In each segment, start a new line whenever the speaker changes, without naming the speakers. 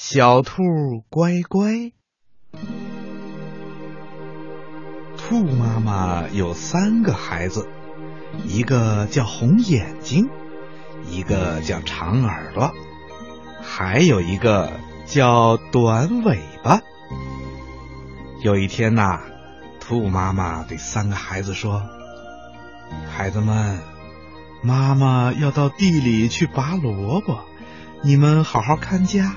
小兔乖乖。兔妈妈有三个孩子，一个叫红眼睛，一个叫长耳朵，还有一个叫短尾巴。有一天呐，兔妈妈对三个孩子说：“孩子们，妈妈要到地里去拔萝卜，你们好好看家，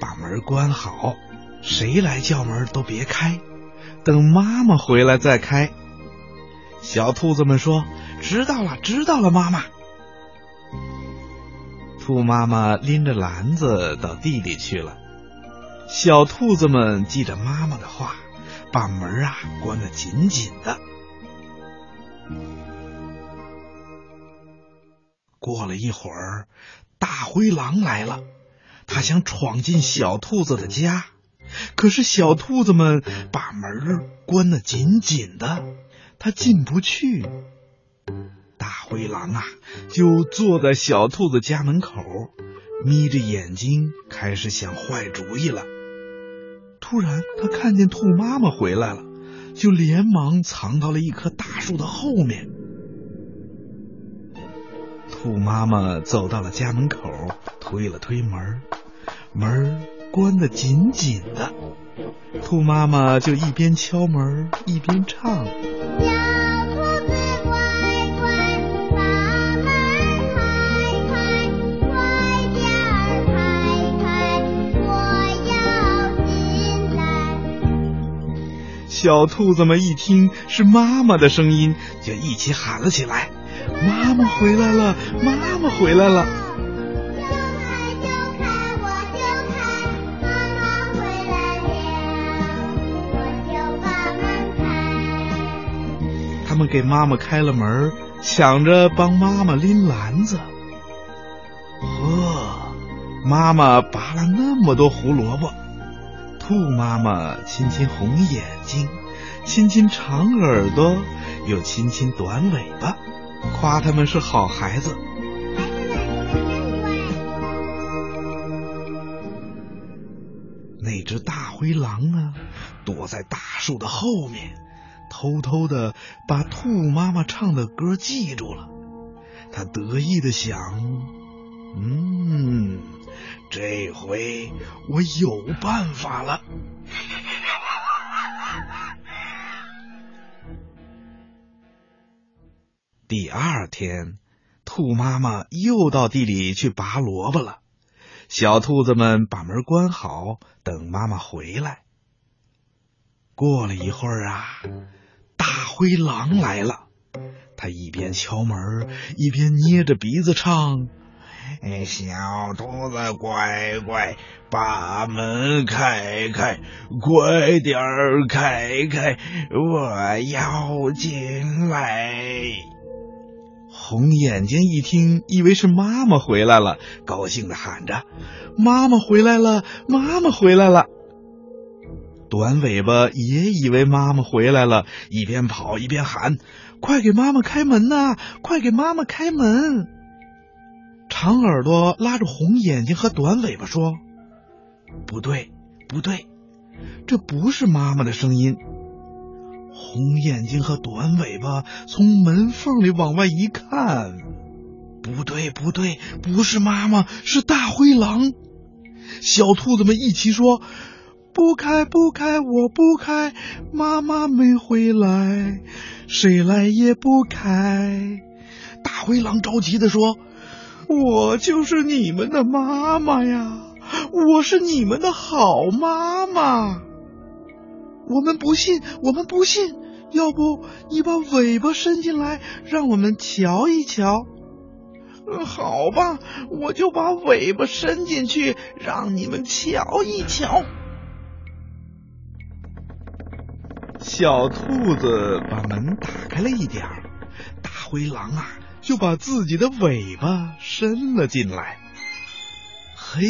把门关好，谁来叫门都别开。”等妈妈回来再开。小兔子们说：“知道了，知道了，妈妈。”兔妈妈拎着篮子到地里去了。小兔子们记着妈妈的话，把门啊关得紧紧的。过了一会儿，大灰狼来了，他想闯进小兔子的家。可是小兔子们把门关得紧紧的，他进不去。大灰狼啊，就坐在小兔子家门口，眯着眼睛开始想坏主意了。突然，他看见兔妈妈回来了，就连忙藏到了一棵大树的后面。兔妈妈走到了家门口，推了推门，门。关得紧紧的，兔妈妈就一边敲门一边唱：“小
兔子乖乖，把门开开，快点开开，我要进来。”
小兔子们一听是妈妈的声音，就一起喊了起来：“妈妈回来了！妈妈回来了！”他们给妈妈开了门，抢着帮妈妈拎篮子。呵，妈妈拔了那么多胡萝卜。兔妈妈亲亲红眼睛，亲亲长耳朵，又亲亲短尾巴，夸他们是好孩子。那只大灰狼啊，躲在大树的后面。偷偷的把兔妈妈唱的歌记住了，他得意的想：“嗯，这回我有办法了。”第二天，兔妈妈又到地里去拔萝卜了。小兔子们把门关好，等妈妈回来。过了一会儿啊。大灰狼来了，他一边敲门，一边捏着鼻子唱：“哎小兔子乖乖，把门开开，快点儿开开，我要进来。”红眼睛一听，以为是妈妈回来了，高兴的喊着：“妈妈回来了，妈妈回来了。”短尾巴也以为妈妈回来了，一边跑一边喊：“快给妈妈开门呐！快给妈妈开门！”长耳朵拉着红眼睛和短尾巴说：“不对，不对，这不是妈妈的声音。”红眼睛和短尾巴从门缝里往外一看，不对，不对，不是妈妈，是大灰狼。小兔子们一起说。不开不开，我不开，妈妈没回来，谁来也不开。大灰狼着急的说：“我就是你们的妈妈呀，我是你们的好妈妈。我们不信，我们不信，要不你把尾巴伸进来，让我们瞧一瞧。好吧，我就把尾巴伸进去，让你们瞧一瞧。”小兔子把门打开了一点儿，大灰狼啊就把自己的尾巴伸了进来。嘿，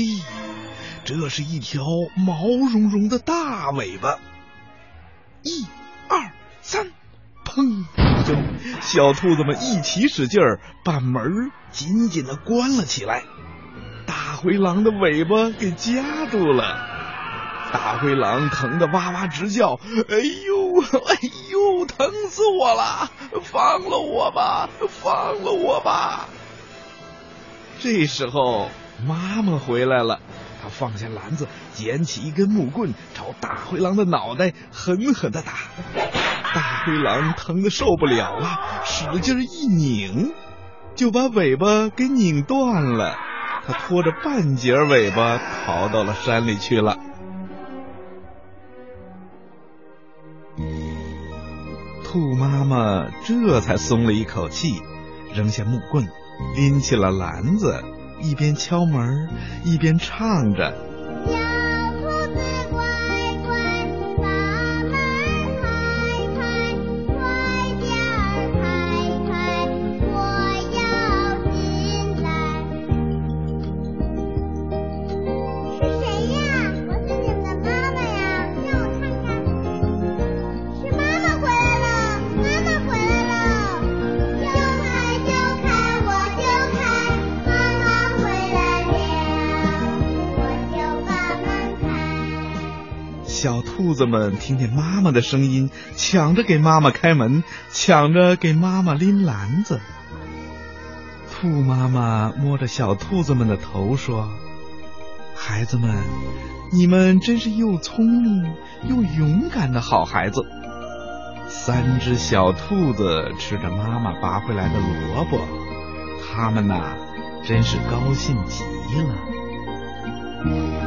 这是一条毛茸茸的大尾巴！一、二、三，砰！就小兔子们一起使劲儿，把门紧紧的关了起来。大灰狼的尾巴给夹住了。大灰狼疼得哇哇直叫：“哎呦，哎呦，疼死我了！放了我吧，放了我吧！”这时候，妈妈回来了，她放下篮子，捡起一根木棍，朝大灰狼的脑袋狠狠的打。大灰狼疼得受不了了，使劲一拧，就把尾巴给拧断了。他拖着半截尾巴逃到了山里去了。兔妈妈这才松了一口气，扔下木棍，拎起了篮子，一边敲门，一边唱着。兔子们听见妈妈的声音，抢着给妈妈开门，抢着给妈妈拎篮子。兔妈妈摸着小兔子们的头说：“孩子们，你们真是又聪明又勇敢的好孩子。”三只小兔子吃着妈妈拔回来的萝卜，它们呐，真是高兴极了。